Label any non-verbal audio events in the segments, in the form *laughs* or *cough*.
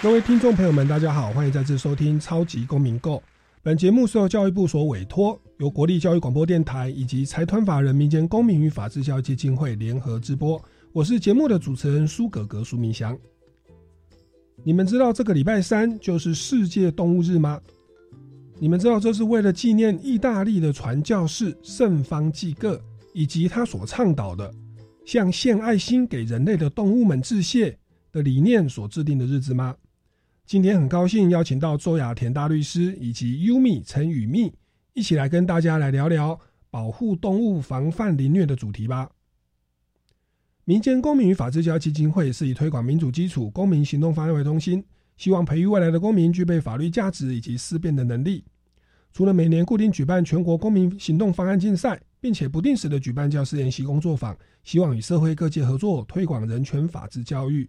各位听众朋友们，大家好，欢迎再次收听《超级公民购》。本节目是由教育部所委托，由国立教育广播电台以及财团法人民间公民与法治教育基金会联合直播。我是节目的主持人苏格格苏明祥。你们知道这个礼拜三就是世界动物日吗？你们知道这是为了纪念意大利的传教士圣方济各以及他所倡导的向献爱心给人类的动物们致谢的理念所制定的日子吗？今天很高兴邀请到周雅田大律师以及优米陈雨蜜一起来跟大家来聊聊保护动物、防范凌虐的主题吧。民间公民与法治教育基金会是以推广民主基础公民行动方案为中心，希望培育未来的公民具备法律价值以及思辨的能力。除了每年固定举办全国公民行动方案竞赛，并且不定时的举办教师研习工作坊，希望与社会各界合作推广人权法治教育。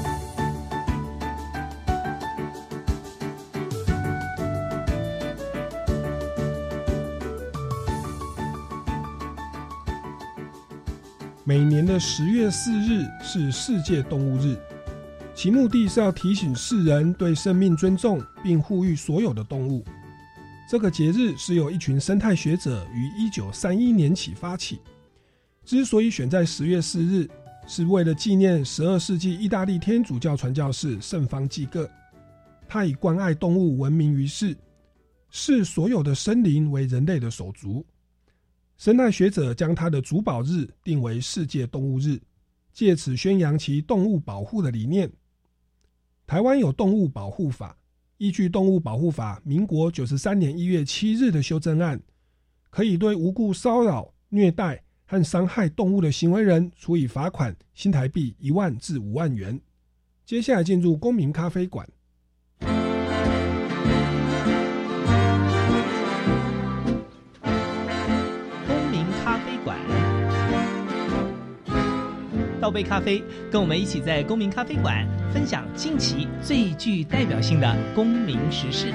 每年的十月四日是世界动物日，其目的是要提醒世人对生命尊重，并呼吁所有的动物。这个节日是由一群生态学者于一九三一年起发起。之所以选在十月四日，是为了纪念十二世纪意大利天主教传教士圣方济各。他以关爱动物闻名于世，视所有的生灵为人类的手足。生态学者将他的主保日定为世界动物日，借此宣扬其动物保护的理念。台湾有动物保护法，依据动物保护法民国九十三年一月七日的修正案，可以对无故骚扰、虐待和伤害动物的行为人处以罚款新台币一万至五万元。接下来进入公民咖啡馆。倒杯咖啡，跟我们一起在公民咖啡馆分享近期最具代表性的公民时事。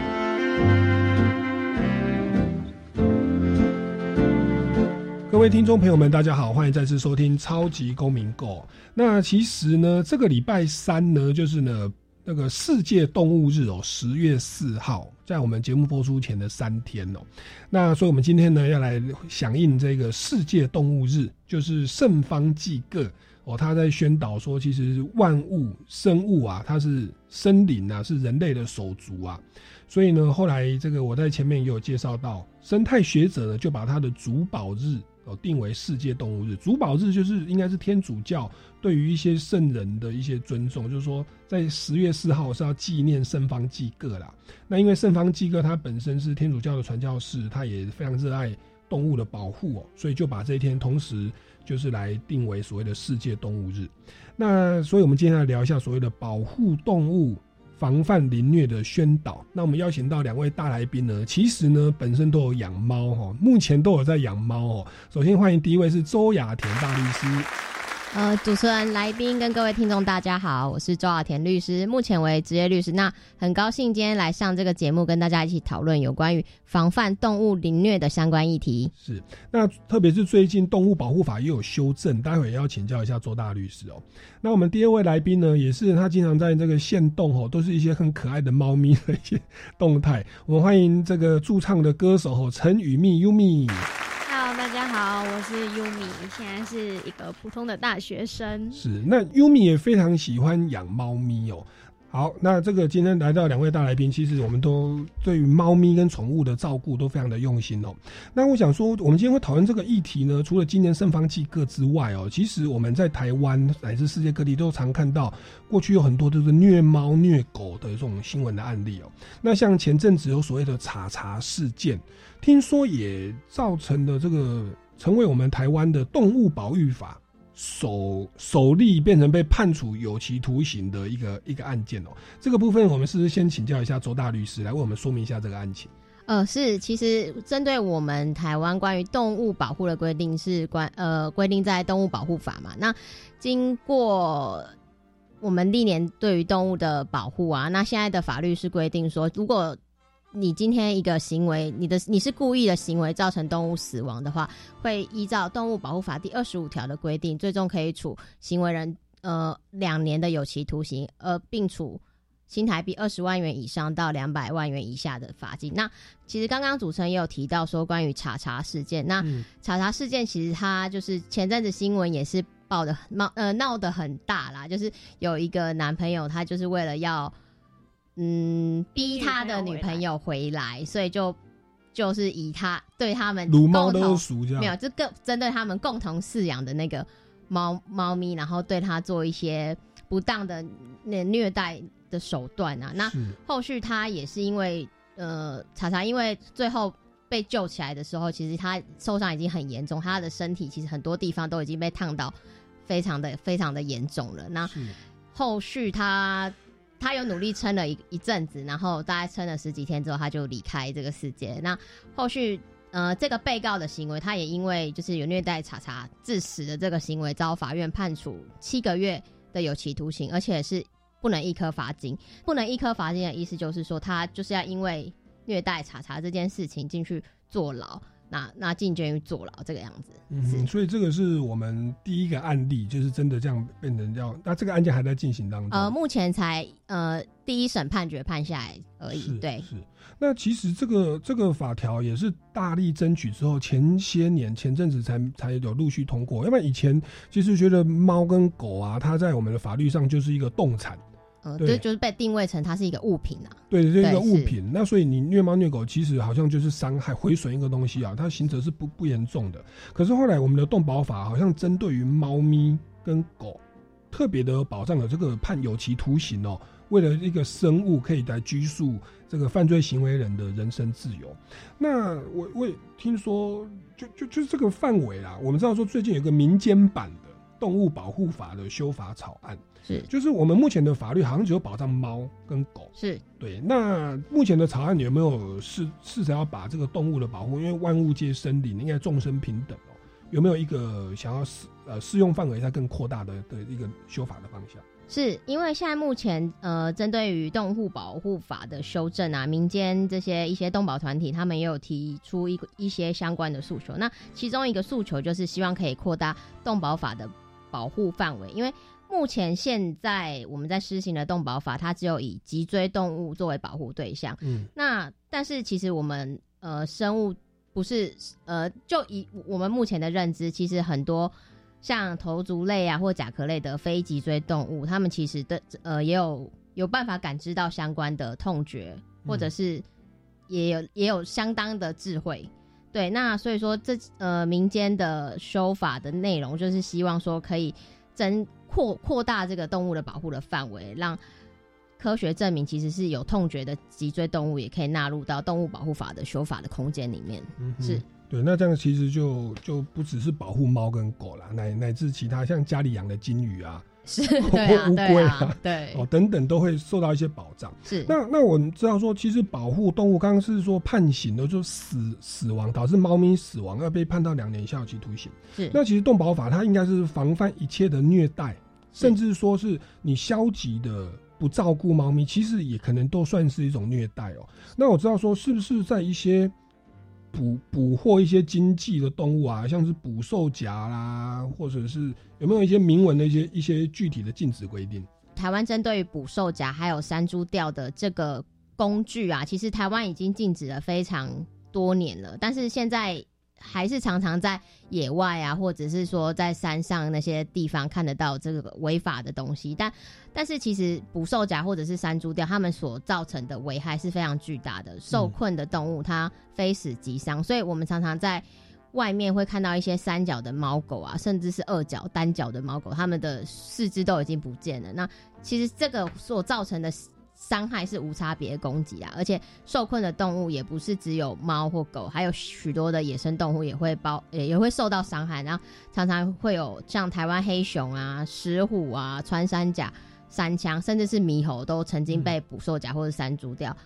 各位听众朋友们，大家好，欢迎再次收听《超级公民购》。那其实呢，这个礼拜三呢，就是呢那个世界动物日哦，十月四号，在我们节目播出前的三天哦。那所以我们今天呢，要来响应这个世界动物日，就是圣方济各。哦，他在宣导说，其实万物生物啊，它是森林啊，是人类的手足啊。所以呢，后来这个我在前面也有介绍到，生态学者呢就把他的主保日哦定为世界动物日。主保日就是应该是天主教对于一些圣人的一些尊重，就是说在十月四号是要纪念圣方济各啦。那因为圣方济各他本身是天主教的传教士，他也非常热爱动物的保护哦，所以就把这一天同时。就是来定为所谓的世界动物日，那所以我们今天来聊一下所谓的保护动物、防范凌虐的宣导。那我们邀请到两位大来宾呢，其实呢本身都有养猫哈，目前都有在养猫哦。首先欢迎第一位是周雅田大律师。呃，主持人、来宾跟各位听众，大家好，我是周雅田律师，目前为职业律师。那很高兴今天来上这个节目，跟大家一起讨论有关于防范动物凌虐的相关议题。是，那特别是最近动物保护法也有修正，待会也要请教一下周大律师哦。那我们第二位来宾呢，也是他经常在这个线动哦，都是一些很可爱的猫咪的一些动态。我们欢迎这个驻唱的歌手哦，陈雨蜜 Umi。好，我是优米，现在是一个普通的大学生。是，那优米也非常喜欢养猫咪哦。好，那这个今天来到两位大来宾，其实我们都对于猫咪跟宠物的照顾都非常的用心哦。那我想说，我们今天会讨论这个议题呢，除了今年盛放季各之外哦，其实我们在台湾乃至世界各地都常看到，过去有很多都是虐猫虐狗的这种新闻的案例哦。那像前阵子有所谓的查查事件，听说也造成了这个成为我们台湾的动物保育法。首首例变成被判处有期徒刑的一个一个案件哦，这个部分我们是不是先请教一下周大律师来为我们说明一下这个案情？呃，是，其实针对我们台湾关于动物保护的规定是关呃规定在动物保护法嘛，那经过我们历年对于动物的保护啊，那现在的法律是规定说，如果你今天一个行为，你的你是故意的行为造成动物死亡的话，会依照动物保护法第二十五条的规定，最终可以处行为人呃两年的有期徒刑，呃，并处新台币二十万元以上到两百万元以下的罚金。那其实刚刚主持人也有提到说关于查查事件，那查查事件其实它就是前阵子新闻也是报的闹呃闹得很大啦，就是有一个男朋友他就是为了要。嗯，逼他的女朋友回来，所以就就是以他对他们撸猫都熟这样，没有，就更针对他们共同饲养的那个猫猫咪，然后对他做一些不当的那虐待的手段啊。那后续他也是因为呃，查查因为最后被救起来的时候，其实他受伤已经很严重，他的身体其实很多地方都已经被烫到非常的非常的严重了。那后续他。他有努力撑了一一阵子，然后大概撑了十几天之后，他就离开这个世界。那后续，呃，这个被告的行为，他也因为就是有虐待查查致死的这个行为，遭法院判处七个月的有期徒刑，而且是不能一颗罚金。不能一颗罚金的意思就是说，他就是要因为虐待查查这件事情进去坐牢。那那进监狱坐牢这个样子，嗯，所以这个是我们第一个案例，就是真的这样变成这样。那这个案件还在进行当中，呃，目前才呃第一审判决判下来而已。对，是。那其实这个这个法条也是大力争取之后，前些年前阵子才才有陆续通过。要不然以前其实觉得猫跟狗啊，它在我们的法律上就是一个动产。对，就是被定位成它是一个物品啊。对，是一个物品。那所以你虐猫虐狗，其实好像就是伤害、毁损一个东西啊。它刑责是不不严重的。可是后来我们的动保法好像针对于猫咪跟狗，特别的保障了这个判有期徒刑哦。为了一个生物可以来拘束这个犯罪行为人的人身自由。那我我也听说，就就就是这个范围啦。我们知道说最近有个民间版的动物保护法的修法草案。是，就是我们目前的法律好像只有保障猫跟狗。是对。那目前的草案，你有没有试试着要把这个动物的保护？因为万物皆生灵，应该众生平等哦。有没有一个想要适呃适用范围再更扩大的的一个修法的方向？是因为现在目前呃，针对于动物保护法的修正啊，民间这些一些动保团体，他们也有提出一一些相关的诉求。那其中一个诉求就是希望可以扩大动保法的保护范围，因为。目前现在我们在施行的动保法，它只有以脊椎动物作为保护对象。嗯，那但是其实我们呃生物不是呃就以我们目前的认知，其实很多像头足类啊或甲壳类的非脊椎动物，它们其实的呃也有有办法感知到相关的痛觉，或者是也有也有相当的智慧。对，那所以说这呃民间的修法的内容，就是希望说可以增。扩扩大这个动物的保护的范围，让科学证明其实是有痛觉的脊椎动物也可以纳入到动物保护法的修法的空间里面。嗯是对，那这样其实就就不只是保护猫跟狗啦，乃乃至其他像家里养的金鱼啊。*laughs* 是，对乌龟啊，对哦，等等都会受到一些保障。是，那那我们知道说，其实保护动物，刚刚是说判刑的，就死死亡导致猫咪死亡要被判到两年以下有期徒刑。是，那其实动保法它应该是防范一切的虐待，甚至说是你消极的不照顾猫咪，其实也可能都算是一种虐待哦。那我知道说，是不是在一些。捕捕获一些经济的动物啊，像是捕兽夹啦，或者是有没有一些明文的一些一些具体的禁止规定？台湾针对捕兽夹还有山猪钓的这个工具啊，其实台湾已经禁止了非常多年了。但是现在还是常常在野外啊，或者是说在山上那些地方看得到这个违法的东西，但但是其实捕兽夹或者是山猪钓，它们所造成的危害是非常巨大的。受困的动物它非死即伤，所以我们常常在外面会看到一些三角的猫狗啊，甚至是二角、单角的猫狗，它们的四肢都已经不见了。那其实这个所造成的。伤害是无差别攻击啊，而且受困的动物也不是只有猫或狗，还有许多的野生动物也会包也也会受到伤害，然后常常会有像台湾黑熊啊、石虎啊、穿山甲、山枪，甚至是猕猴都曾经被捕兽夹或者山猪掉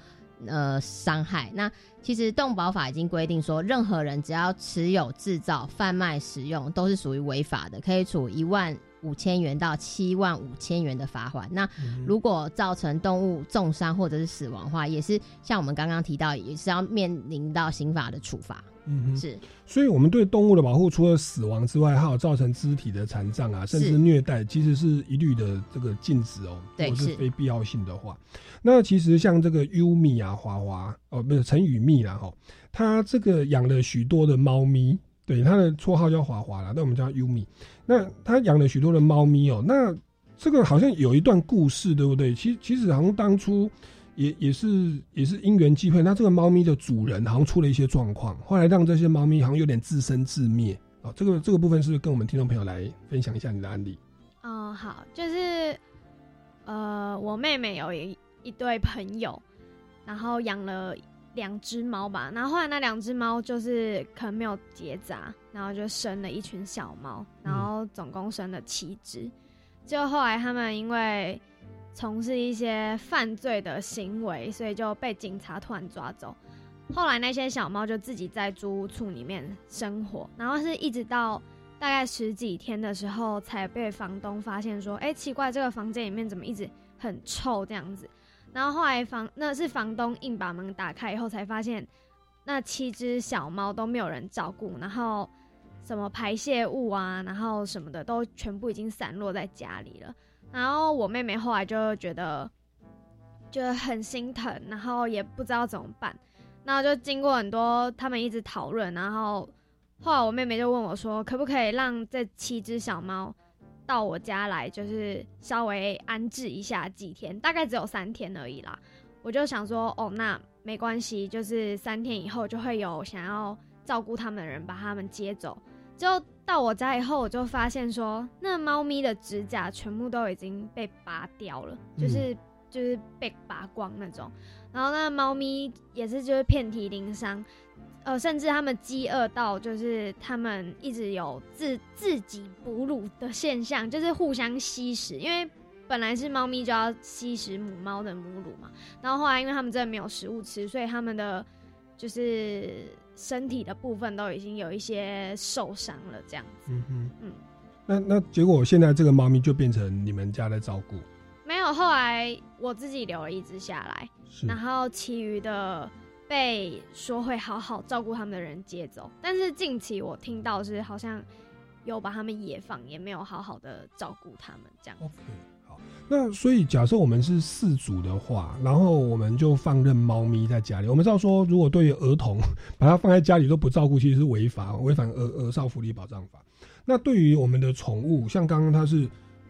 呃伤害。那其实动保法已经规定说，任何人只要持有、制造、贩卖、使用都是属于违法的，可以处一万。五千元到七万五千元的罚款。那如果造成动物重伤或者是死亡的话，也是像我们刚刚提到，也是要面临到刑法的处罚。嗯哼，是。所以，我们对动物的保护，除了死亡之外，还有造成肢体的残障啊，甚至虐待，其实是一律的这个禁止哦。对，是非必要性的话。那其实像这个优米啊，华华哦，不是陈宇蜜啦哈，他这个养了许多的猫咪。对，他的绰号叫华华啦，那我们叫优米。那他养了许多的猫咪哦，那这个好像有一段故事，对不对？其其实好像当初也也是也是因缘际会，那这个猫咪的主人好像出了一些状况，后来让这些猫咪好像有点自生自灭哦。这个这个部分是不是跟我们听众朋友来分享一下你的案例？哦，好，就是呃，我妹妹有一一对朋友，然后养了。两只猫吧，然后后来那两只猫就是可能没有结扎，然后就生了一群小猫，然后总共生了七只。就后来他们因为从事一些犯罪的行为，所以就被警察突然抓走。后来那些小猫就自己在租屋处里面生活，然后是一直到大概十几天的时候，才被房东发现说：“哎，奇怪，这个房间里面怎么一直很臭这样子。”然后后来房那是房东硬把门打开以后才发现，那七只小猫都没有人照顾，然后什么排泄物啊，然后什么的都全部已经散落在家里了。然后我妹妹后来就觉得，就很心疼，然后也不知道怎么办。然后就经过很多他们一直讨论，然后后来我妹妹就问我说，可不可以让这七只小猫？到我家来就是稍微安置一下几天，大概只有三天而已啦。我就想说，哦，那没关系，就是三天以后就会有想要照顾他们的人把他们接走。就到我家以后，我就发现说，那猫咪的指甲全部都已经被拔掉了，就是就是被拔光那种。然后那猫咪也是就是遍体鳞伤。呃，甚至他们饥饿到，就是他们一直有自自己哺乳的现象，就是互相吸食。因为本来是猫咪就要吸食母猫的母乳嘛，然后后来因为他们真的没有食物吃，所以他们的就是身体的部分都已经有一些受伤了，这样子。嗯哼，嗯。那那结果现在这个猫咪就变成你们家的照顾？没有，后来我自己留了一只下来，然后其余的。被说会好好照顾他们的人接走，但是近期我听到是好像有把他们野放，也没有好好的照顾他们这样。OK，好，那所以假设我们是四组的话，然后我们就放任猫咪在家里。我们知道说，如果对于儿童把它放在家里都不照顾，其实是违法，违反儿儿少福利保障法。那对于我们的宠物，像刚刚他是，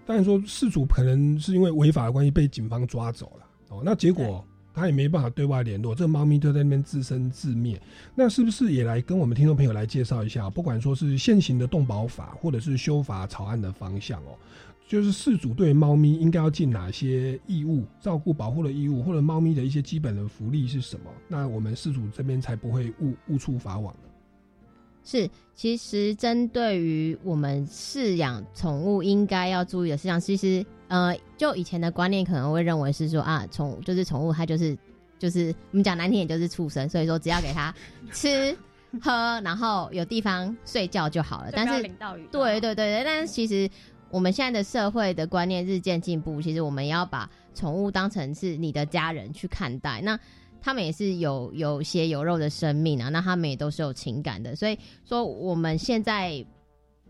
当然说四组可能是因为违法的关系被警方抓走了哦，那结果。他也没办法对外联络，这猫咪就在那边自生自灭。那是不是也来跟我们听众朋友来介绍一下？不管说是现行的动保法，或者是修法草案的方向哦，就是饲主对猫咪应该要尽哪些义务、照顾保护的义务，或者猫咪的一些基本的福利是什么？那我们饲主这边才不会误误触法网是，其实针对于我们饲养宠物应该要注意的事项，其实。呃，就以前的观念可能会认为是说啊，宠就是宠物，它就是就是我们讲难听点就是畜生，所以说只要给它 *laughs* 吃喝，然后有地方睡觉就好了。但是对对对对，但是其实我们现在的社会的观念日渐进步，其实我们要把宠物当成是你的家人去看待。那他们也是有有血有肉的生命啊，那他们也都是有情感的。所以说我们现在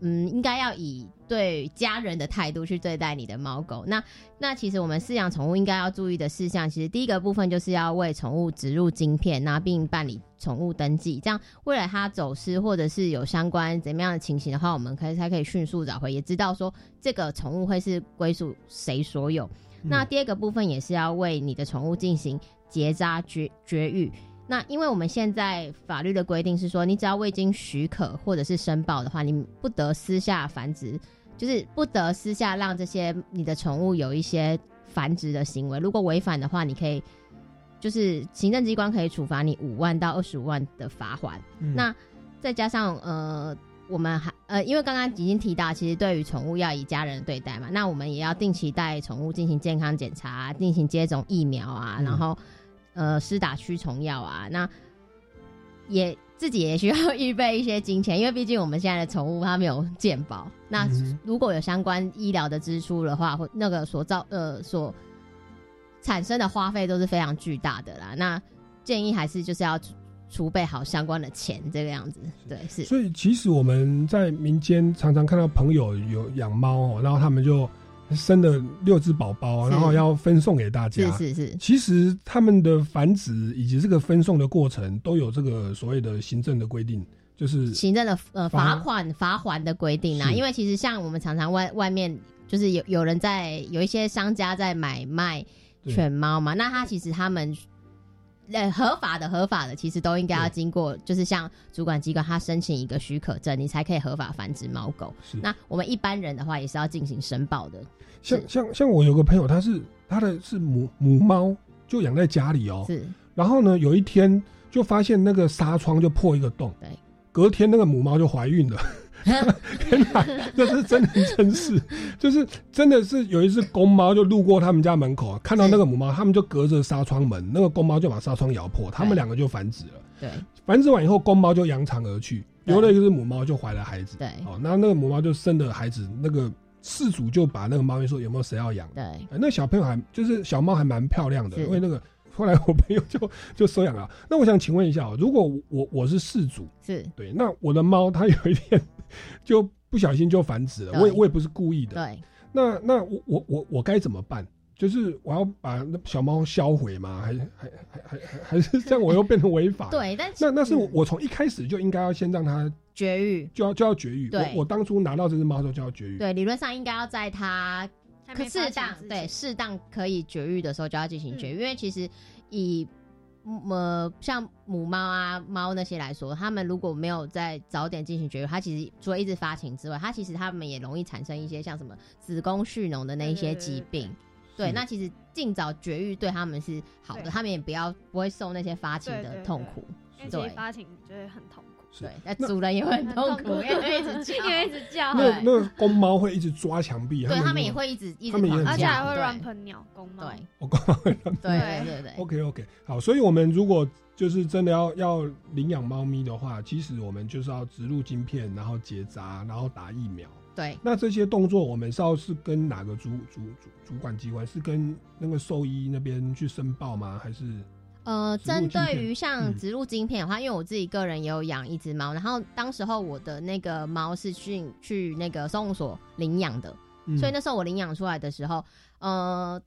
嗯，应该要以对家人的态度去对待你的猫狗。那那其实我们饲养宠物应该要注意的事项，其实第一个部分就是要为宠物植入晶片，那并办理宠物登记，这样未来它走失或者是有相关怎么样的情形的话，我们可以才可以迅速找回，也知道说这个宠物会是归属谁所有。那第二个部分也是要为你的宠物进行结扎绝绝育。那因为我们现在法律的规定是说，你只要未经许可或者是申报的话，你不得私下繁殖，就是不得私下让这些你的宠物有一些繁殖的行为。如果违反的话，你可以就是行政机关可以处罚你五万到二十五万的罚款。嗯那再加上呃，我们还呃，因为刚刚已经提到，其实对于宠物要以家人对待嘛，那我们也要定期带宠物进行健康检查，进行接种疫苗啊，嗯然后呃施打驱虫药啊，那也自己也需要 *laughs* 预备一些金钱，因为毕竟我们现在的宠物它没有健保，那如果有相关医疗的支出的话，或那个所造呃所产生的花费都是非常巨大的啦。那建议还是就是要储储备好相关的钱，这个样子。对，是所以其实我们在民间常常看到朋友有养猫哦，然后他们就生了六只宝宝，然后要分送给大家。是是是，其实他们的繁殖以及这个分送的过程都有这个所谓的行政的规定，就是行政的呃罚罚款罚还的规定啊，因为其实像我们常常外外面就是有有人在有一些商家在买卖犬猫嘛，那他其实他们。呃，合法的、合法的，其实都应该要对经过，就是像主管机关，他申请一个许可证，你才可以合法繁殖猫狗。是那我们一般人的话，也是要进行申报的。像像像我有个朋友，他是他的是母母猫，就养在家里哦。是，然后呢，有一天就发现那个纱窗就破一个洞，对，隔天那个母猫就怀孕了。天哪，这是真人真事，就是真的是有一只公猫就路过他们家门口，看到那个母猫，他们就隔着纱窗门，那个公猫就把纱窗咬破，他们两个就繁殖了。对繁殖完以后，公猫就扬长而去，对留了一只母猫就怀了孩子。对哦，那那个母猫就生了孩子，那个事主就把那个猫咪说有没有谁要养？对，呃那小朋友还就是小猫还蛮漂亮的，因为那个后来我朋友就就收养了。那我想请问一下哦，如果我我是事主，是，对，那我的猫它有一天 *laughs* 就不小心就繁殖了，我也我也不是故意的，对，那那我我我我该怎么办？就是我要把那小猫销毁吗？还还还还还还是这样我又变成违法？，*laughs* 对，但那那是我从一开始就应该要先让它绝育，就要就要绝育。对我我当初拿到这只猫的时候就要绝育。对，理论上应该要在它适当对适当可以绝育的时候就要进行绝育，嗯因为其实以呃像母猫啊猫那些来说，它们如果没有在早点进行绝育，它其实除了一直发情之外，它其实它们也容易产生一些像什么子宫蓄脓的那一些疾病。对，是那其实尽早绝育对他们是好的，对。他们也不要不会受那些发情的对对对。痛苦。因为其实发情就会很痛对，那那主人也会很痛苦，因为一直叫，因为一直叫，*laughs* 那 *laughs* 那公猫会一直抓墙壁，对他们也会一直一直而且还会乱喷鸟公猫。对我公猫会乱对对对对对 OK OK，好，所以我们如果就是真的要要领养猫咪的话，其实我们就是要植入晶片，然后结扎，然后打疫苗。对。那这些动作，我们是要是跟哪个主主主主管机关？是跟那个兽医那边去申报吗？还是呃，针对于像嗯。植入晶片的话，因为我自己个人也有养一只猫，然后当时候我的那个猫是去去那个收容所领养的，嗯。所以那时候我领养出来的时候，呃，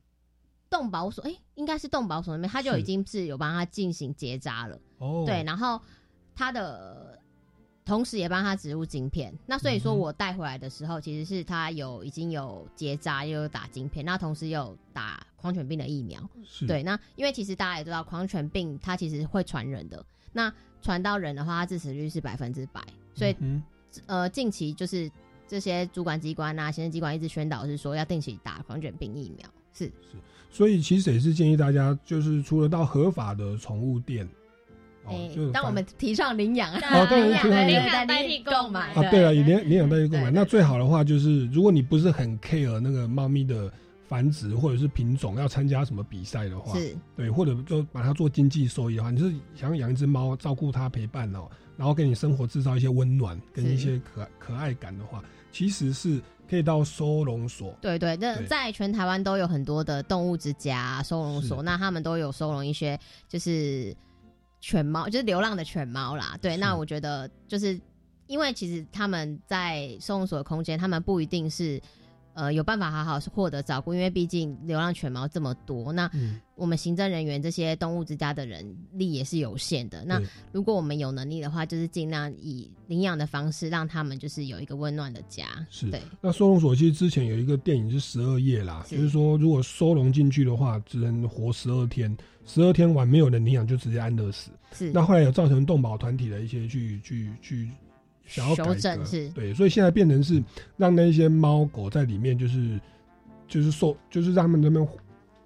动保所哎、应该是动保所那边，他就已经是有帮他进行结扎了，哦，对，然后他的同时也帮他植入晶片，那所以说我带回来的时候，其实是他有已经有结扎，又有打晶片，那同时又有打狂犬病的疫苗。是对，那因为其实大家也知道，狂犬病它其实会传人的。那传到人的话，它致死率是百分之百。所以、嗯呃，近期就是这些主管机关啊、行政机关一直宣导是说要定期打狂犬病疫苗。是是，所以其实也是建议大家，就是除了到合法的宠物店，哦哎、当我们提倡领养，哦对领养提倡领养对代代替购买啊，对了，以领领养代替购买，那最好的话就是，如果你不是很 care 那个猫咪的繁殖或者是品种，要参加什么比赛的话，是。对，或者就把它做经济收益的话，你就是想养一只猫，照顾它陪伴哦，然后给你生活制造一些温暖跟一些可可爱感的话，其实是可以到收容所。对对，那在全台湾都有很多的动物之家、啊收容所，那他们都有收容一些就是犬猫，就是流浪的犬猫啦。对，那我觉得就是因为其实他们在收容所的空间，他们不一定是呃有办法好好获得照顾，因为毕竟流浪犬猫这么多，那嗯，我们行政人员这些动物之家的人力也是有限的。那如果我们有能力的话，就是尽量以领养的方式，让他们就是有一个温暖的家。是对，那收容所其实之前有一个电影是十二夜啦，是就是说如果收容进去的话，只能活十二天，十二天完没有人领养就直接安乐死。是。那后来有造成动保团体的一些去去去想要改是。对，所以现在变成是让那些猫狗在里面就是就是受就是让他们那边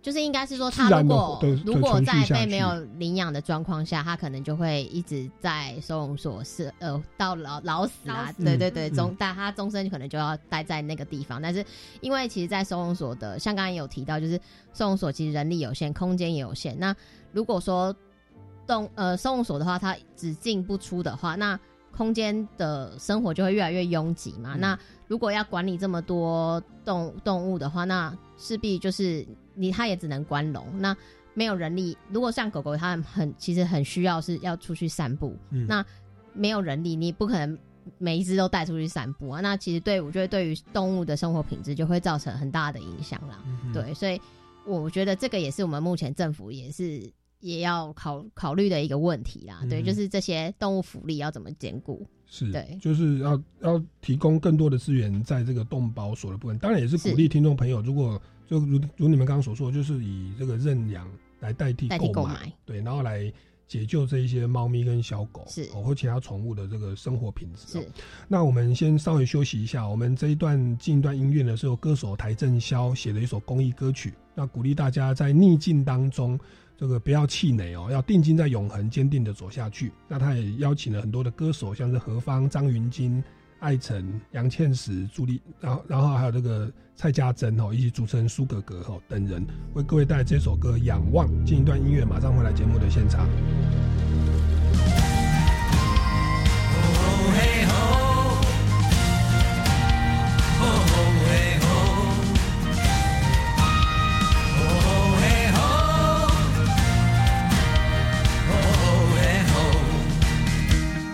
就是应该是说，自他如果如果在被没有领养的状况下，他可能就会一直在收容所是呃到老老死啊，死对对对，嗯终但他终身可能就要待在那个地方。但是因为其实，在收容所的，像刚才有提到，就是收容所其实人力有限，空间也有限。那如果说动呃收容所的话，它只进不出的话，那空间的生活就会越来越拥挤嘛。嗯那如果要管理这么多动动物的话，那势必就是你它也只能关笼。那没有人力，如果像狗狗，它很其实很需要是要出去散步，嗯那没有人力，你不可能每一只都带出去散步啊。那其实对我觉得对于动物的生活品质就会造成很大的影响啦。嗯对，所以我觉得这个也是我们目前政府也是也要考考虑的一个问题啦。对，嗯就是这些动物福利要怎么兼顾？是，对就是要要提供更多的资源在这个动保所的部分，当然也是鼓励听众朋友，如果就如如你们刚刚所说，就是以这个认养来代替代替购买，对，然后来解救这一些猫咪跟小狗是哦或其他宠物的这个生活品质、哦。是那我们先稍微休息一下，我们这一段进一段音乐呢，是由歌手邰正宵写的一首公益歌曲，那鼓励大家在逆境当中。这个不要气馁哦，要定睛在永恒，坚定的走下去。那他也邀请了很多的歌手，像是何方、张芸京、艾辰、杨倩石、朱丽，然后然后还有这个蔡家珍哦，以及主持人苏格格哦等人，为各位带来这首歌《仰望》。进一段音乐，马上回来节目的现场。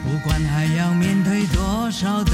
不管还要面对多少的困难，不管还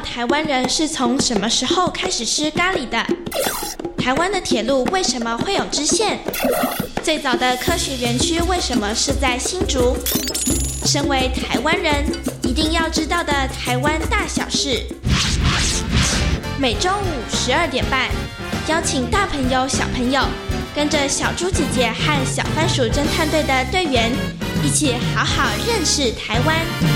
台湾人是从什么时候开始吃咖喱的？台湾的铁路为什么会有支线？最早的科学园区为什么是在新竹？身为台湾人，一定要知道的台湾大小事。每周五十二点半，邀请大朋友、小朋友，跟着小猪姐姐和小番薯侦探队的队员，一起好好认识台湾。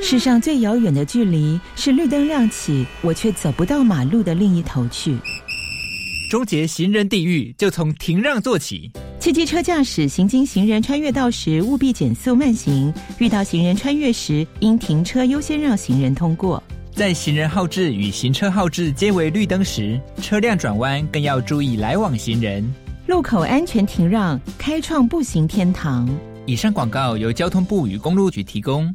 世上最遥远的距离是绿灯亮起，我却走不到马路的另一头去。终结行人地狱，就从停让做起。汽机车驾驶行经行人穿越道时，务必减速慢行；遇到行人穿越时，应停车优先让行人通过。在行人号志与行车号志皆为绿灯时，车辆转弯更要注意来往行人。路口安全停让，开创步行天堂。以上广告由交通部与公路局提供。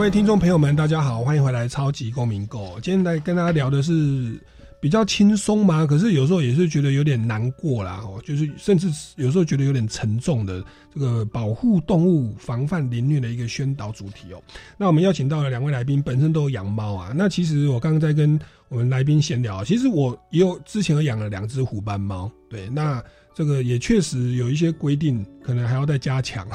各位听众朋友们，大家好，欢迎回来《超级公民购》。今天来跟大家聊的是比较轻松嘛，可是有时候也是觉得有点难过啦，哦，就是甚至有时候觉得有点沉重的这个保护动物、防范凌虐的一个宣导主题哦。那我们邀请到了两位来宾，本身都有养猫啊。那其实我刚刚在跟我们来宾闲聊，其实我也有之前有养了两只虎斑猫，对，那。这个也确实有一些规定，可能还要再加强。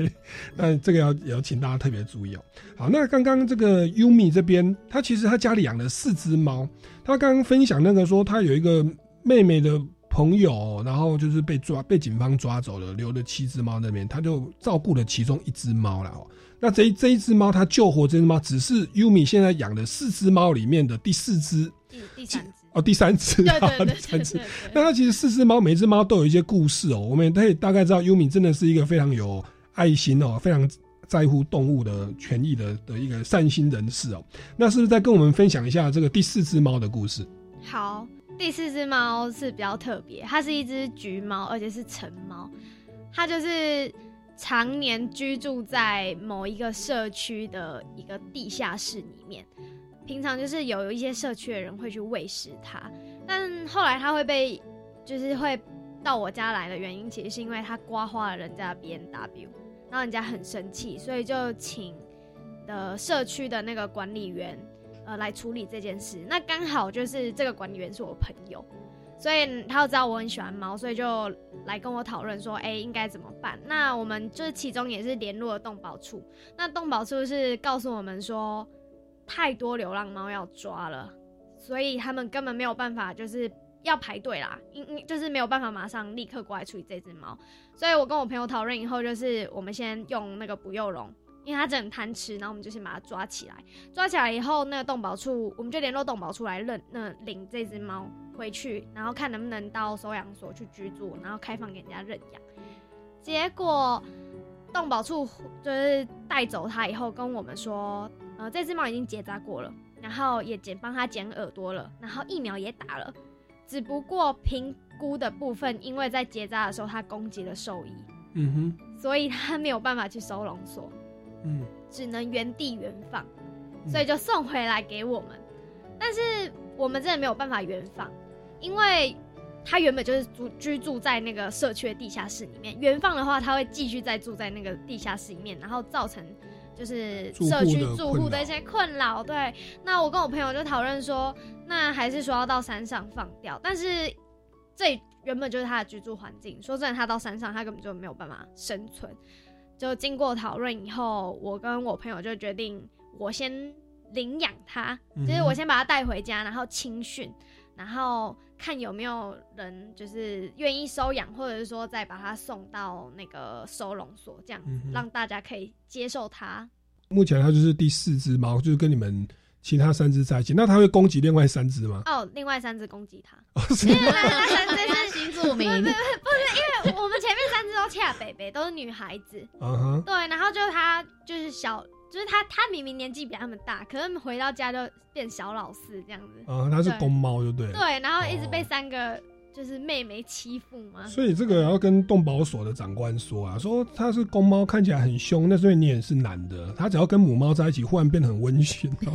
*laughs* 那这个要也要请大家特别注意哦。好，那刚刚这个优米这边，他其实他家里养了四只猫。他刚刚分享那个说，他有一个妹妹的朋友，然后就是被抓，被警方抓走了，留了七只猫那边，他就照顾了其中一只猫了。哦，那这这一只猫，他救活这只猫，只是优米现在养的四只猫里面的第四只。第第三。哦，第三次，*laughs* 第三次。那它其实四只猫，每只猫都有一些故事哦。我们可以大概知道，优米真的是一个非常有爱心哦，非常在乎动物的权益的的一个善心人士哦。那是不是再跟我们分享一下这个第四只猫的故事？好，第四只猫是比较特别，它是一只橘猫，而且是橙猫。它就是常年居住在某一个社区的一个地下室里面。平常就是有一些社区的人会去喂食它，但后来它会被，就是会到我家来的原因，其实是因为它刮花了人家的 B N W，然后人家很生气，所以就请的社区的那个管理员，呃，来处理这件事。那刚好就是这个管理员是我朋友，所以他知道我很喜欢猫，所以就来跟我讨论说，哎，应该怎么办？那我们就是其中也是联络了动保处，那动保处是告诉我们说。太多流浪猫要抓了，所以他们根本没有办法，就是要排队啦，因因就是没有办法马上立刻过来处理这只猫。所以我跟我朋友讨论以后，就是我们先用那个不幼笼，因为它真的很贪吃，然后我们就先把它抓起来。抓起来以后，那个动保处我们就联络动保处来认那领这只猫回去，然后看能不能到收养所去居住，然后开放给人家认养。结果动保处就是带走它以后，跟我们说。呃，这只猫已经结扎过了，然后也剪帮它剪耳朵了，然后疫苗也打了，只不过评估的部分，因为在结扎的时候它攻击了兽医，嗯哼，所以它没有办法去收容所，嗯，只能原地原放，所以就送回来给我们，但是我们真的没有办法原放，因为它原本就是住居住在那个社区的地下室里面，原放的话，它会继续再住在那个地下室里面，然后造成。就是社区住户的一些困扰。对，那我跟我朋友就讨论说，那还是说要到山上放掉，但是这原本就是他的居住环境。说真的，他到山上他根本就没有办法生存。就经过讨论以后，我跟我朋友就决定，我先领养它，嗯哼就是我先把他带回家，然后青训，然后看有没有人就是愿意收养，或者是说再把它送到那个收容所，这样子、嗯让大家可以接受它。目前它就是第四只猫，就是跟你们其他三只在一起。那它会攻击另外三只吗？哦，另外三只攻击它，*laughs* 是因为那三只是新住民 *laughs* 不是不是，因为我们前面三只都恰北北，都是女孩子。嗯哼，对，然后就是他就是小，就是他他明明年纪比他们大，可是回到家就变小老四这样子。啊，他是公猫，就对了。对，然后一直被三个就是妹妹欺负嘛。所以这个要跟动保所的长官说啊，说他是公猫，看起来很凶，那是因为你也是男的。他只要跟母猫在一起，忽然变得很温驯哦。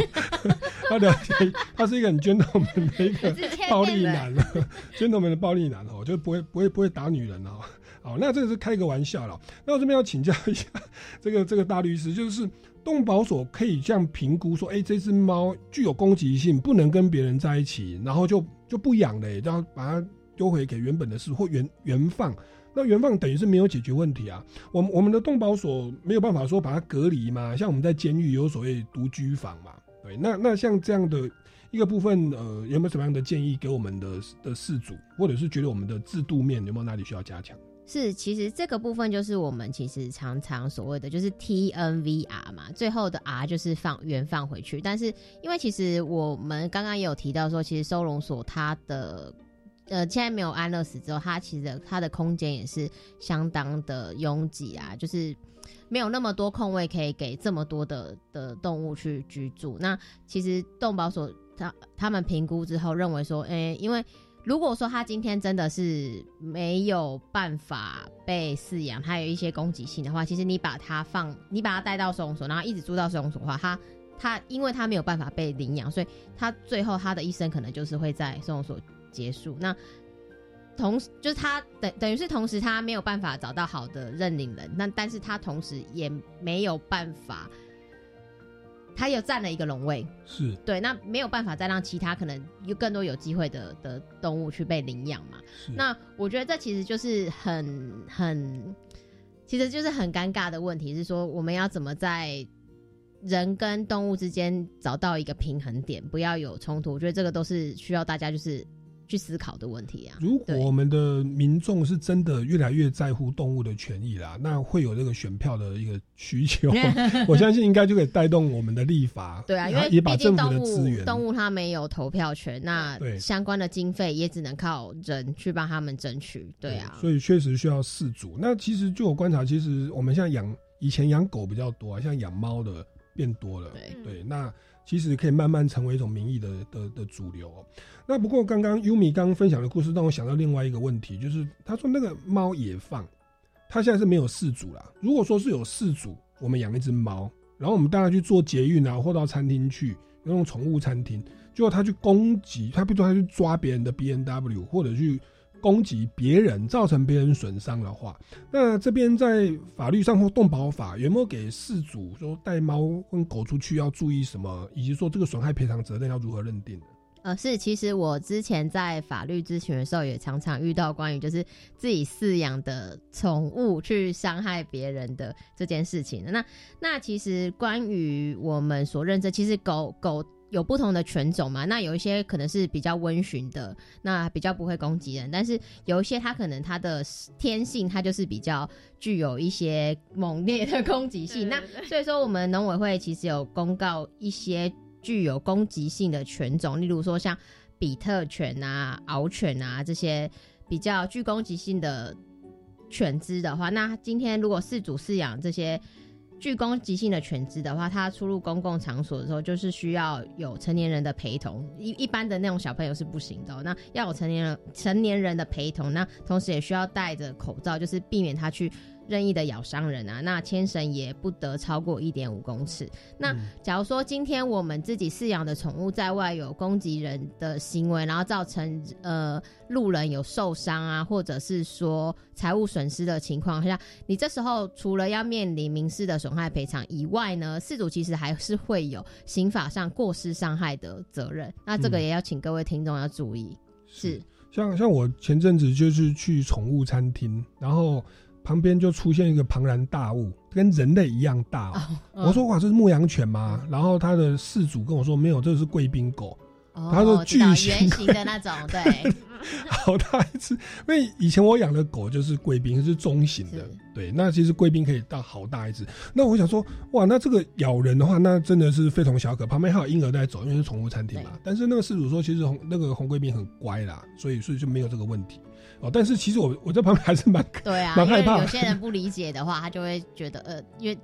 它了解，他是一个很 gentleman 的一个暴力男 *laughs* 了，gentleman 的暴力男哦，就不会不会不会打女人哦。好，那这个是开个玩笑了。那我这边要请教一下这个这个大律师，就是动保所可以这样评估说，哎、这只猫具有攻击性，不能跟别人在一起，然后就就不养了、然后把它丢回给原本的事或原原放。那原放等于是没有解决问题啊。我们我们的动保所没有办法说把它隔离嘛，像我们在监狱有所谓独居房嘛，对。那那像这样的一个部分，呃，有没有什么样的建议给我们的的事主，或者是觉得我们的制度面有没有哪里需要加强？是，其实这个部分就是我们其实常常所谓的就是 T N V R 嘛，最后的 R 就是放原放回去。但是因为其实我们刚刚也有提到说，其实收容所它的呃现在没有安乐死之后，它其实它的空间也是相当的拥挤啊，就是没有那么多空位可以给这么多的的动物去居住。那其实动保所他他们评估之后认为说，诶、因为如果说他今天真的是没有办法被饲养，他有一些攻击性的话，其实你把它放，你把它带到收容所，然后一直住到收容所的话，他他因为他没有办法被领养，所以他最后他的一生可能就是会在收容所结束。那同就是他等等于是同时他没有办法找到好的认领人，那但是他同时也没有办法，他又占了一个龙位，是对，那没有办法再让其他可能有更多有机会的的动物去被领养嘛。那我觉得这其实就是很很，其实就是很尴尬的问题，是说我们要怎么在人跟动物之间找到一个平衡点，不要有冲突。我觉得这个都是需要大家就是去思考的问题啊。如果我们的民众是真的越来越在乎动物的权益啦，那会有这个选票的一个需求，*laughs* 我相信应该就可以带动我们的立法，对啊，因为也把毕竟政府动物的资源，动物它没有投票权，那相关的经费也只能靠人去帮他们争取。对啊，所以确实需要饲主。那其实就我观察，其实我们现在养以前养狗比较多啊，像养猫的变多了。对，那其实可以慢慢成为一种民意的的的主流、哦。那不过刚刚优米刚分享的故事让我想到另外一个问题，就是他说那个猫野放，它现在是没有饲主啦。如果说是有饲主，我们养一只猫，然后我们带它去做捷运啊，或到餐厅去那种宠物餐厅，结果它去攻击，它比如说它去抓别人的 B N W，或者去攻击别人，造成别人损伤的话，那这边在法律上或动保法有没有给饲主说带猫跟狗出去要注意什么，以及说这个损害赔偿责任要如何认定？呃，是，其实我之前在法律咨询的时候，也常常遇到关于就是自己饲养的宠物去伤害别人的这件事情。那那其实关于我们所认知，其实狗狗有不同的犬种嘛，那有一些可能是比较温驯的，那比较不会攻击人，但是有一些它可能它的天性，它就是比较具有一些猛烈的攻击性。*laughs* 那所以说，我们农委会其实有公告一些。具有攻击性的犬种，例如说像比特犬啊、獒犬啊这些比较具攻击性的犬只的话，那今天如果饲主饲养这些具攻击性的犬只的话，它出入公共场所的时候，就是需要有成年人的陪同，一一般的那种小朋友是不行的、那要有成年人成年人的陪同，那同时也需要戴着口罩，就是避免它去任意的咬伤人啊，那牵绳也不得超过一点五公尺。那假如说今天我们自己饲养的宠物在外有攻击人的行为，然后造成呃路人有受伤啊，或者是说财务损失的情况下，你这时候除了要面临民事的损害赔偿以外呢，事主其实还是会有刑法上过失伤害的责任。那这个也要请各位听众要注意。是，像像我前阵子就是去宠物餐厅，然后旁边就出现一个庞然大物，跟人类一样大、我说哇，这是牧羊犬吗？然后他的事主跟我说没有，这个是贵宾狗。哦他说巨型的那种，*laughs* 对，好大一只，因为以前我养的狗就是贵宾，是中型的，对，那其实贵宾可以到好大一只。那我想说，哇，那这个咬人的话，那真的是非同小可。旁边还有婴儿在走，因为是宠物餐厅嘛。但是那个事主说，其实红那个红贵宾很乖啦，所以所以就没有这个问题哦。但是其实我我在旁边还是蛮对啊，*laughs* 蛮害怕。有些人不理解的话，他就会觉得呃，因为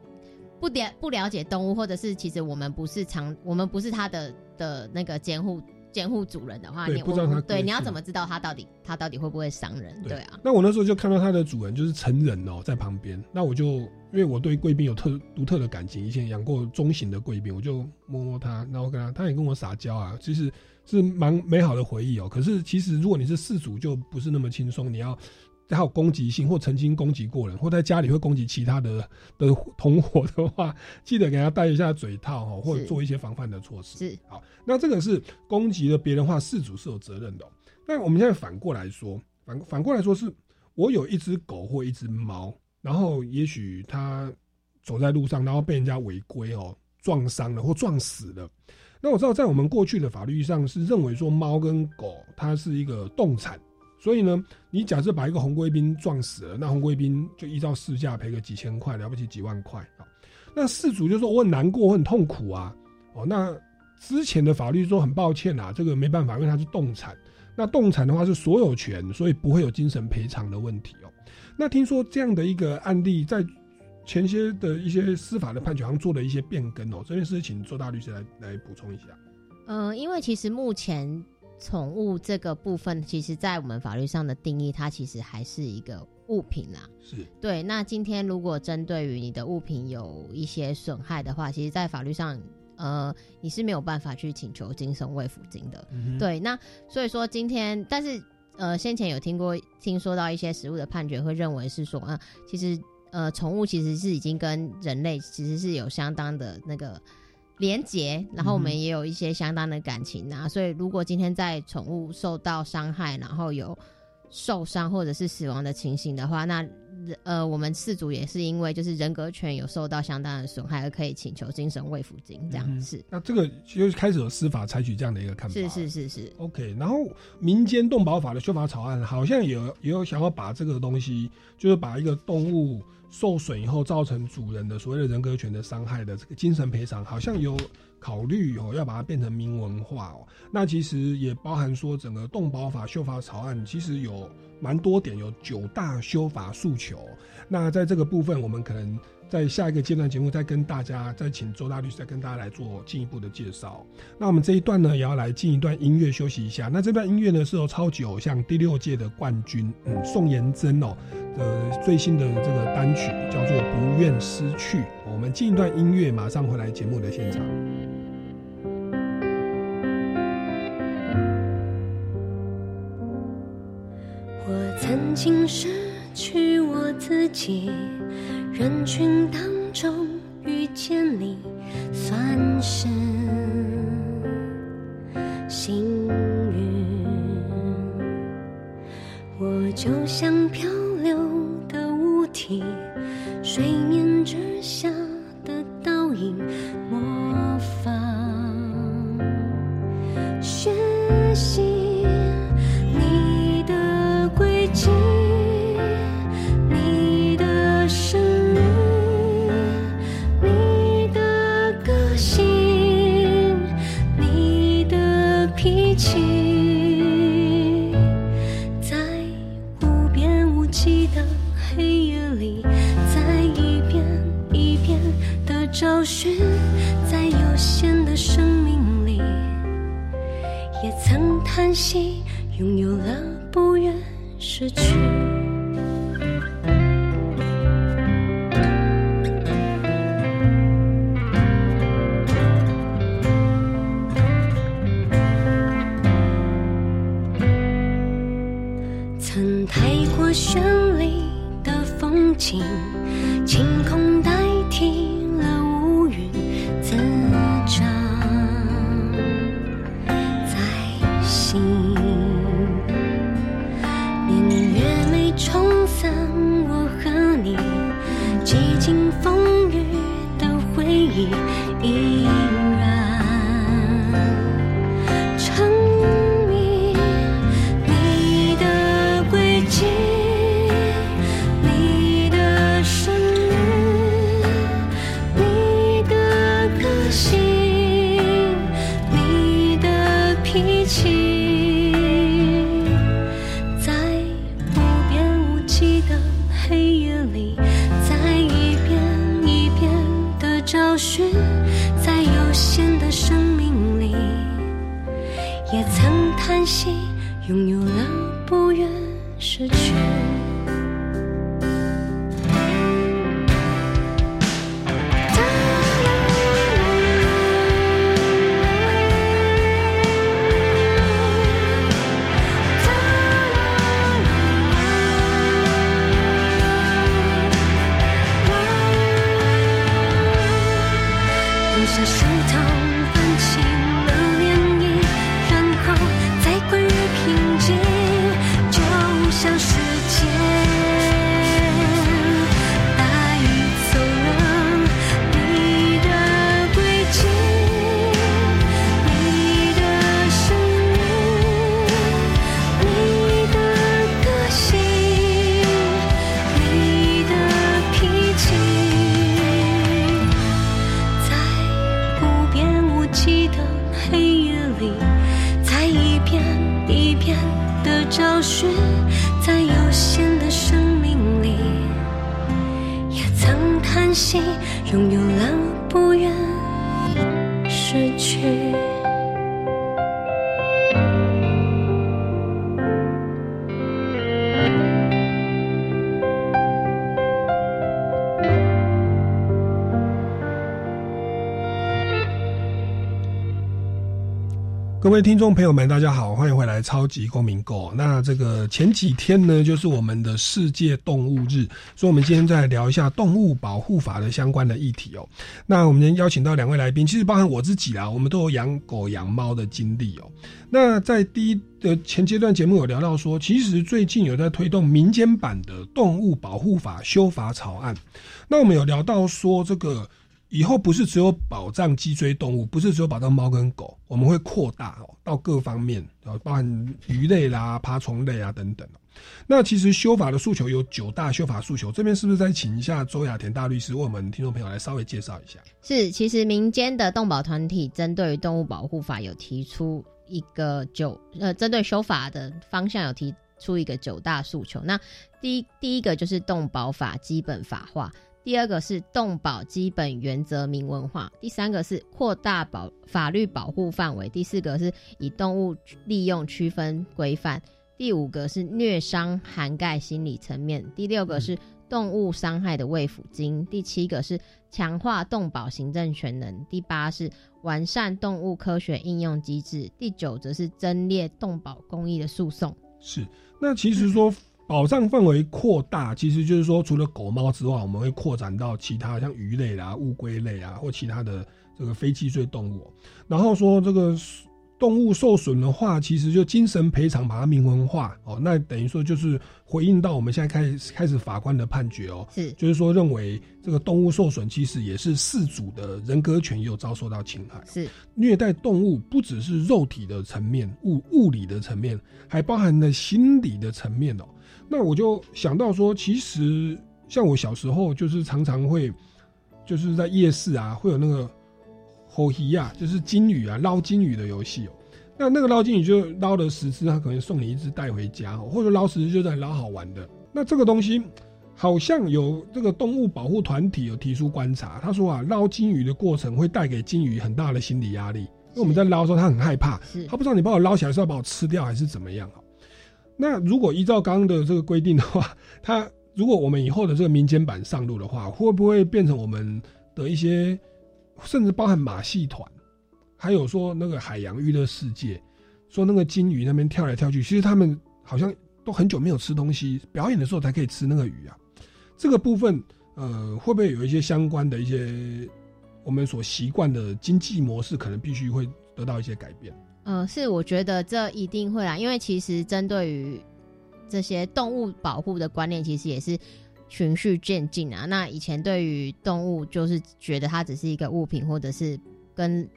不了不了解动物，或者是其实我们不是常我们不是他的的那个监护监护主人的话，你对不知道他对你要怎么知道他到底他到底会不会伤人？对啊，那我那时候就看到它的主人就是成人哦，在旁边。那我就因为我对贵宾有特独特的感情，以前养过中型的贵宾，我就摸摸它，然后跟它，它也跟我撒娇啊，其实是蛮美好的回忆哦。可是其实如果你是事主，就不是那么轻松，你要。还有攻击性，或曾经攻击过人，或在家里会攻击其他的的同伙的话，记得给他戴一下嘴套哦，或者做一些防范的措施。是好，那这个是攻击了别人的话，事主是有责任的、哦。那我们现在反过来说，反反过来说是，我有一只狗或一只猫，然后也许它走在路上，然后被人家违规哦撞伤了或撞死了。那我知道，在我们过去的法律上是认为说，猫跟狗它是一个动产，所以呢，你假设把一个红贵宾撞死了，那红贵宾就依照市价赔个几千块，了不起几万块啊。那事主就说我很难过，我很痛苦啊。哦，那之前的法律说很抱歉啊，这个没办法，因为它是动产。那动产的话是所有权，所以不会有精神赔偿的问题哦。那听说这样的一个案例，在前些的一些司法的判决好像做了一些变更哦。这件事请周大律师来来补充一下。嗯、因为其实目前宠物这个部分，其实在我们法律上的定义，它其实还是一个物品啦。是对，那今天如果针对于你的物品有一些损害的话，其实，在法律上，呃，你是没有办法去请求精神慰抚金的。嗯对，那所以说今天，但是呃，先前有听过听说到一些实物的判决，会认为是说，啊、其实呃，宠物其实是已经跟人类其实是有相当的那个。连结，然后我们也有一些相当的感情啊，所以如果今天在宠物受到伤害，然后有受伤或者是死亡的情形的话，那呃，我们四组也是因为就是人格权有受到相当的损害，而可以请求精神慰抚金，这样嗯、那这个就开始有司法采取这样的一个看法。是是是是，OK，然后民间动保法的修法草案好像也有也有想要把这个东西，就是把一个动物受损以后造成主人的所谓的人格权的伤害的这个精神赔偿，好像有考虑哦要把它变成明文化哦。那其实也包含说整个动保法修法草案其实有蛮多点，有九大修法诉求。那在这个部分，我们可能在下一个阶段节目再跟大家，再请周大律师再跟大家来做进一步的介绍。那我们这一段呢，也要来进一段音乐休息一下。那这段音乐呢，是由超级偶像第六届的冠军，嗯，宋妍珍哦的最新的这个单曲叫做《不愿失去》。我们进一段音乐，马上回来节目的现场。竟失去我自己，人群当中遇见你，算是幸运。我就像漂流的物体，水面之下珍惜，拥有了不愿失去。各位听众朋友们，大家好，欢迎回来《超级公民购》。那这个前几天呢，就是我们的世界动物日，所以我们今天再聊一下动物保护法的相关的议题哦。那我们今天邀请到两位来宾，其实包含我自己啦，我们都有养狗养猫的经历哦。那在第一的前阶段节目有聊到说，其实最近有在推动民间版的动物保护法修法草案。那我们有聊到说这个。以后不是只有保障脊椎动物，不是只有保障猫跟狗，我们会扩大到各方面，包含鱼类啦、爬虫类啊等等。那其实修法的诉求有九大修法诉求，这边是不是再请一下周雅田大律师为我们听众朋友来稍微介绍一下？是，其实民间的动保团体针对于动物保护法有提出一个九呃，针对修法的方向有提出一个九大诉求。那第一第一个就是动保法基本法化。第二个是动保基本原则明文化，第三个是扩大保法律保护范围，第四个是以动物利用区分规范，第五个是虐伤涵盖心理层面，第六个是动物伤害的慰抚金，第七个是强化动保行政权能，第八是完善动物科学应用机制，第九则是增列动保公益的诉讼。是，那其实说。保障范围扩大，其实就是说，除了狗猫之外，我们会扩展到其他像鱼类啦、乌龟类啊，或其他的这个非脊椎动物。然后说这个动物受损的话，其实就精神赔偿把它明文化哦。那等于说就是回应到我们现在开始开始法官的判决哦，是就是说认为这个动物受损其实也是事主的人格权又遭受到侵害。是虐待动物不只是肉体的层面、物物理的层面，还包含了心理的层面哦。那我就想到说，其实像我小时候，就是常常会，就是在夜市啊，会有那个吼鱼啊，就是金鱼啊，捞金鱼的游戏哦。那那个捞金鱼就捞了十只，他可能送你一只带回家，或者捞十只就在捞好玩的。那这个东西好像有这个动物保护团体有提出观察，他说啊，捞金鱼的过程会带给金鱼很大的心理压力，因为我们在捞的时候，它很害怕，他不知道你把我捞起来是要把我吃掉还是怎么样那如果依照刚刚的这个规定的话，*laughs* 它如果我们以后的这个民间版上路的话，会不会变成我们的一些，甚至包含马戏团，还有说那个海洋娱乐世界，说那个金鱼那边跳来跳去，其实他们好像都很久没有吃东西，表演的时候才可以吃那个鱼啊。这个部分，呃，会不会有一些相关的一些我们所习惯的经济模式，可能必须会得到一些改变？呃，是我觉得这一定会啦，因为其实针对于这些动物保护的观念，其实也是循序渐进啊。那以前对于动物，就是觉得它只是一个物品，或者是跟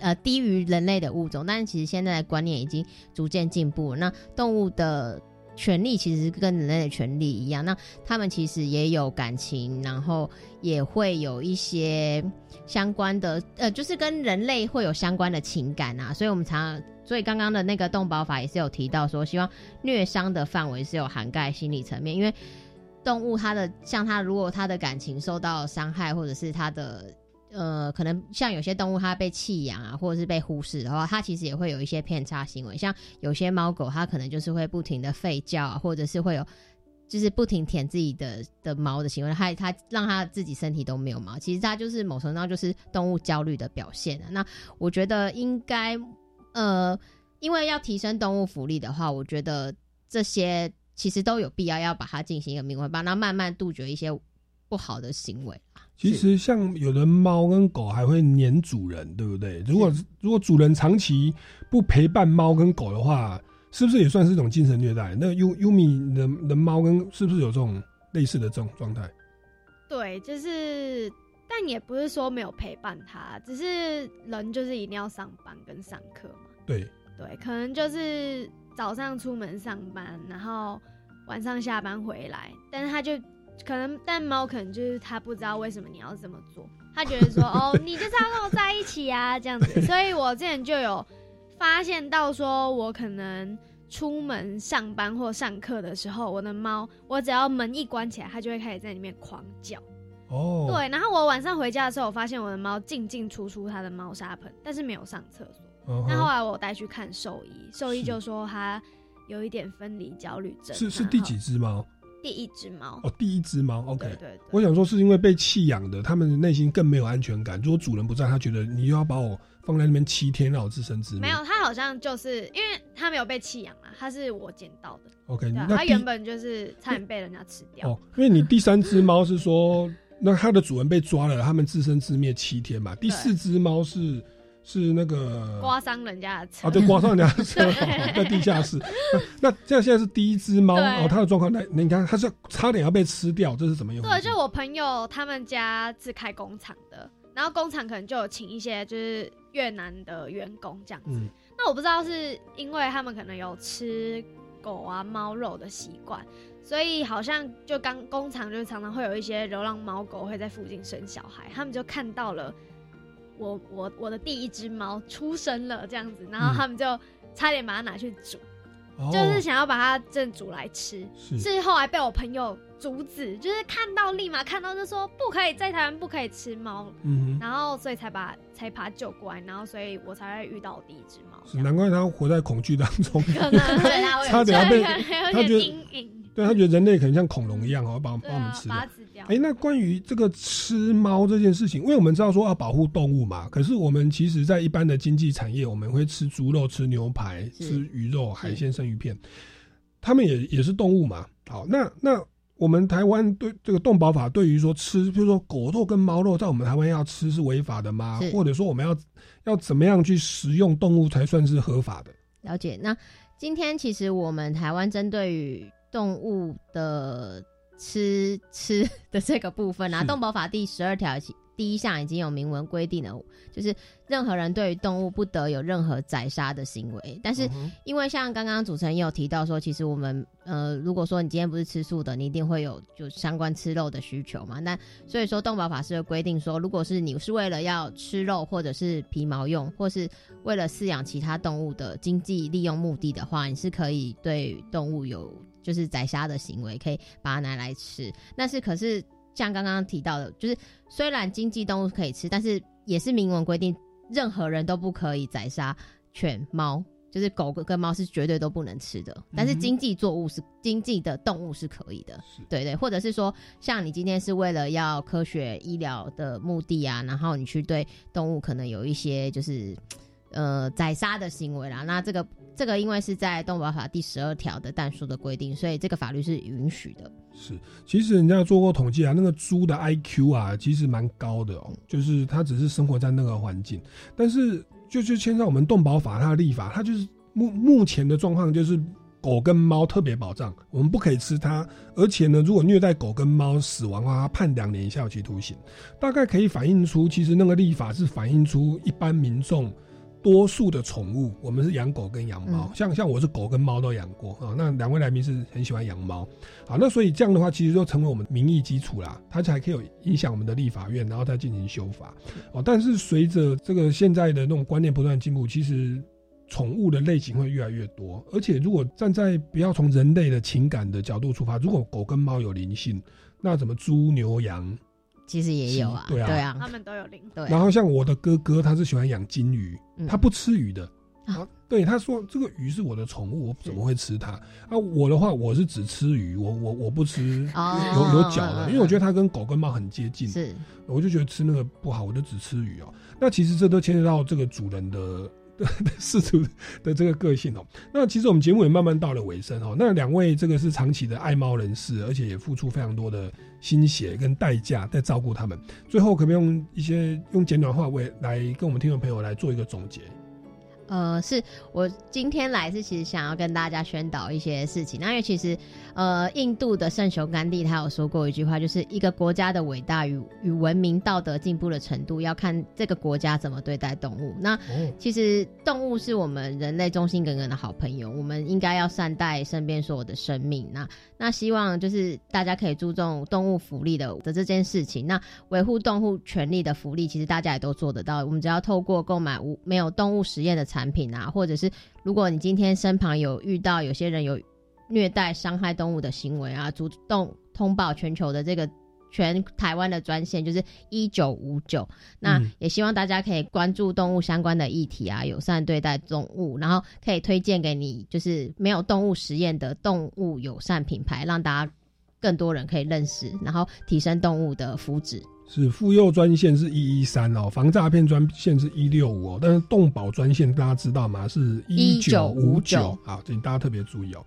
呃低于人类的物种，但是其实现在的观念已经逐渐进步。那动物的权利其实跟人类的权利一样，那他们其实也有感情，然后也会有一些相关的，呃，就是跟人类会有相关的情感啊。所以我们常常，所以刚刚的那个动保法也是有提到说，希望虐伤的范围是有涵盖心理层面，因为动物它的像它如果它的感情受到伤害，或者是它的呃，可能像有些动物它被弃养啊，或者是被忽视的话，它其实也会有一些偏差行为。像有些猫狗，它可能就是会不停的吠叫啊，或者是会有就是不停舔自己的的毛的行为，它它让它自己身体都没有毛，其实它就是某程度上就是动物焦虑的表现啊。那我觉得应该呃，因为要提升动物福利的话，我觉得这些其实都有必要要把它进行一个明文化，那慢慢杜绝一些不好的行为。其实像有的猫跟狗还会黏主人，对不对？如果如果主人长期不陪伴猫跟狗的话，是不是也算是一种精神虐待？那优优米的的猫跟是不是有这种类似的这种状态？对，就是，但也不是说没有陪伴它，只是人就是一定要上班跟上课嘛。对，对，可能就是早上出门上班，然后晚上下班回来，但是它就可能，但猫可能就是它不知道为什么你要这么做，它觉得说 *laughs* 哦，你就是要跟我在一起啊这样子，*laughs* 所以我之前就有发现到说，我可能出门上班或上课的时候，我的猫，我只要门一关起来，它就会开始在里面狂叫。哦，对，然后我晚上回家的时候，我发现我的猫进进出出它的猫砂盆，但是没有上厕所。那后来我带去看兽医，兽医就说它有一点分离焦虑症。是是第几只猫？第一只猫。哦，第一只猫。OK，对对我想说是因为被弃养的，他们内心更没有安全感。如果主人不在，他觉得你又要把我放在那边七天，让我自生自灭。没有，它好像就是因为它没有被弃养啊，它是我捡到的。OK，它原本就是差点被人家吃掉。哦，因为你第三只猫是说，那它的主人被抓了，他们自生自灭七天嘛。第四只猫是是那个刮伤人家的车啊，对，刮伤人家的车 *laughs* 哦在地下室。那那这样现在是第一只猫对哦，它的状况，那你看它是差点要被吃掉，这是怎么用？对，就我朋友他们家是开工厂的，然后工厂可能就有请一些就是越南的员工这样子。嗯那我不知道是因为他们可能有吃狗啊猫肉的习惯，所以好像就刚工厂就常常会有一些流浪猫狗会在附近生小孩，他们就看到了我我我的第一只猫出生了这样子，然后嗯。他们就差点把它拿去煮。哦。就是想要把它正煮来吃，是。是后来被我朋友阻止，就是看到立马看到就说不可以在台湾不可以吃猫，嗯哼。然后所以才把才把它救过来，然后所以我才会遇到我第一只猫，难怪它活在恐惧当中，可能对它差点要被对可能有点它觉得阴影，对他觉得人类可能像恐龙一样哦，把把我们啊吃掉哎、那关于这个吃猫这件事情，因为我们知道说要保护动物嘛，可是我们其实，在一般的经济产业，我们会吃猪肉、吃牛排、吃鱼肉、海鲜、生鱼片，他们也也是动物嘛。好，那那我们台湾对这个动保法对于说吃，比如说狗肉跟猫肉，在我们台湾要吃是违法的吗？或者说我们要要怎么样去食用动物才算是合法的？了解。那今天其实我们台湾针对于动物的吃 *laughs* 吃的这个部分啊，动保法第十二条第一项已经有明文规定了，就是任何人对于动物不得有任何宰杀的行为。但是因为像刚刚主持人也有提到说，其实我们呃，如果说你今天不是吃素的，你一定会有就相关吃肉的需求嘛。那所以说动保法是有规定说，如果是你是为了要吃肉或者是皮毛用，或是为了饲养其他动物的经济利用目的的话，你是可以对动物有就是宰杀的行为，可以把它拿来吃。但是可是像刚刚提到的，就是虽然经济动物可以吃，但是也是明文规定，任何人都不可以宰杀犬猫。就是狗跟猫是绝对都不能吃的，但是经济作物是经济的动物是可以的，对对，或者是说，像你今天是为了要科学医疗的目的啊，然后你去对动物可能有一些就是呃宰杀的行为啦。那这个这个因为是在动保法第十二条的但书的规定，所以这个法律是允许的。是，其实人家做过统计啊，那个猪的 IQ 啊，其实蛮高的哦，就是它只是生活在那个环境，但是就就牵涉我们动保法它的立法，它就是目目前的状况就是狗跟猫特别保障，我们不可以吃它，而且呢，如果虐待狗跟猫死亡的话，它判两年以下有期徒刑，大概可以反映出其实那个立法是反映出一般民众。多数的宠物，我们是养狗跟养猫，像像我是狗跟猫都养过啊。那两位来宾是很喜欢养猫，好，那所以这样的话，其实就成为我们民意基础啦，它才可以有影响我们的立法院，然后再进行修法。哦，但是随着这个现在的那种观念不断进步，其实宠物的类型会越来越多，而且如果站在不要从人类的情感的角度出发，如果狗跟猫有灵性，那怎么猪牛羊？其实也有啊，对啊，对啊，他们都有灵。对，然后像我的哥哥，他是喜欢养金鱼，他不吃鱼的。啊，对，他说这个鱼是我的宠物，我怎么会吃它？啊，我的话，我是只吃鱼，我我我不吃有有脚的，因为我觉得它跟狗跟猫很接近。是，我就觉得吃那个不好，我就只吃鱼哦。那其实这都牵涉到这个主人的。*laughs* 事主的这个个性哦，那其实我们节目也慢慢到了尾声哦。那两位这个是长期的爱猫人士，而且也付出非常多的心血跟代价在照顾他们。最后，可不可以用一些用简短话为来跟我们听众朋友来做一个总结？呃，是我今天来是其实想要跟大家宣导一些事情。那因为其实，呃，印度的圣雄甘地他有说过一句话，就是一个国家的伟大与与文明道德进步的程度，要看这个国家怎么对待动物。那其实动物是我们人类忠心耿耿的好朋友，我们应该要善待身边所有的生命。那那希望就是大家可以注重动物福利的的这件事情。那维护动物权利的福利，其实大家也都做得到。我们只要透过购买无没有动物实验的产品啊，或者是如果你今天身旁有遇到有些人有虐待伤害动物的行为啊，主动通报全球的这个全台湾的专线就是一九五九。那也希望大家可以关注动物相关的议题啊，友善对待动物，然后可以推荐给你就是没有动物实验的动物友善品牌，让大家更多人可以认识，然后提升动物的福祉。是妇幼专线是一一三哦，防诈骗专线是一六五哦，但是动保专线大家知道吗？是一九五九好，请大家特别注意哦。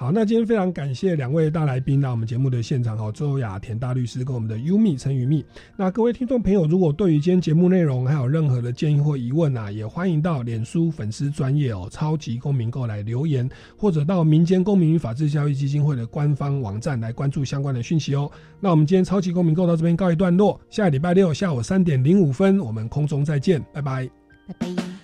好，那今天非常感谢两位大来宾来我们节目的现场哦，周雅田大律师跟我们的优蜜陈宇蜜。那各位听众朋友，如果对于今天节目内容还有任何的建议或疑问啊，也欢迎到脸书粉丝专业哦，超级公民购来留言，或者到民间公民与法治教育基金会的官方网站来关注相关的讯息哦。那我们今天超级公民购到这边告一段落，下个礼拜六下午三点零五分，我们空中再见，拜拜，拜拜。